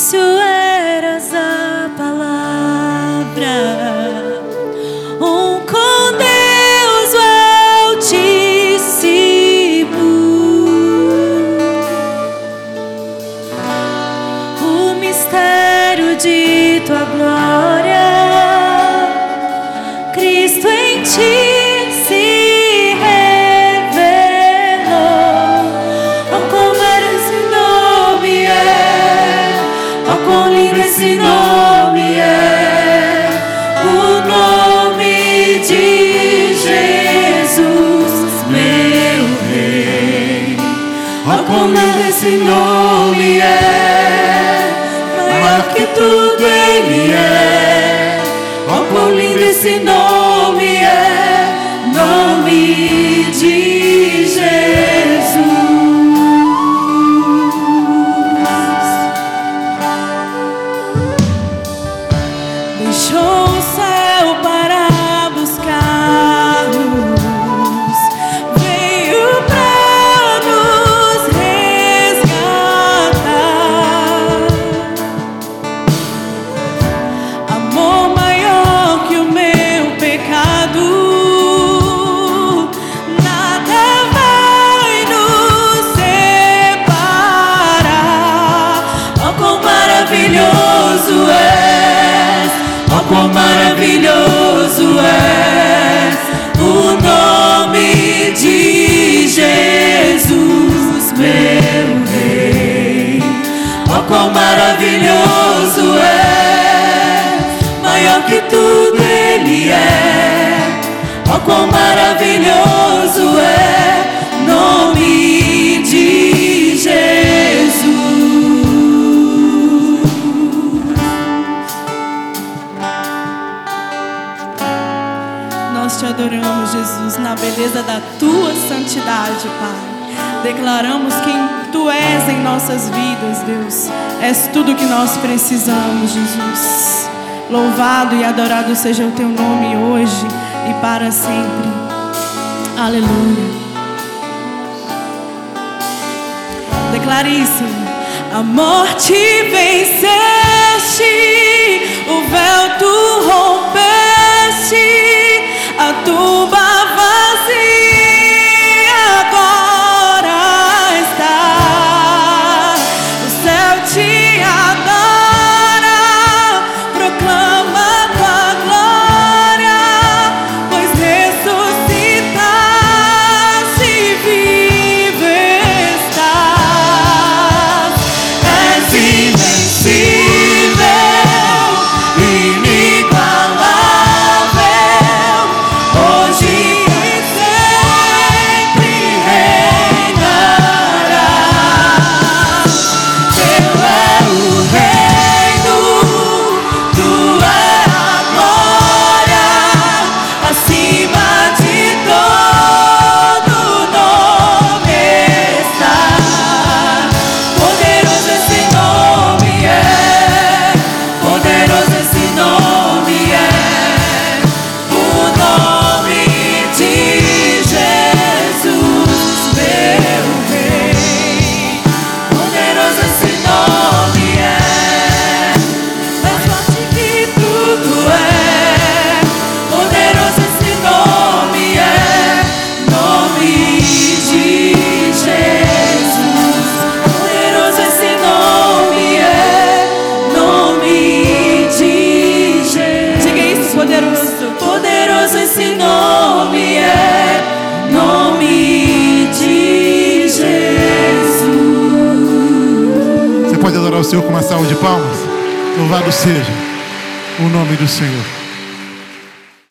início eras a palavra, um com Deus o Altíssimo, o mistério de tua glória, Cristo em ti esse nome é, maior que tudo ele é. Oh, quão lindo esse nome é, nome que tudo Ele é. Oh, quão maravilhoso é, nome de Jesus. Nós te adoramos, Jesus, na beleza da tua santidade, Pai. Declaramos quem tu és em nossas vidas, Deus. És tudo que nós precisamos, Jesus. Louvado e adorado seja o teu nome hoje e para sempre. Aleluia. Declare isso. A morte venceste, o véu poderoso. Esse nome é, nome de Jesus. Você pode adorar o Senhor com uma salva de palmas? Louvado seja o nome do Senhor.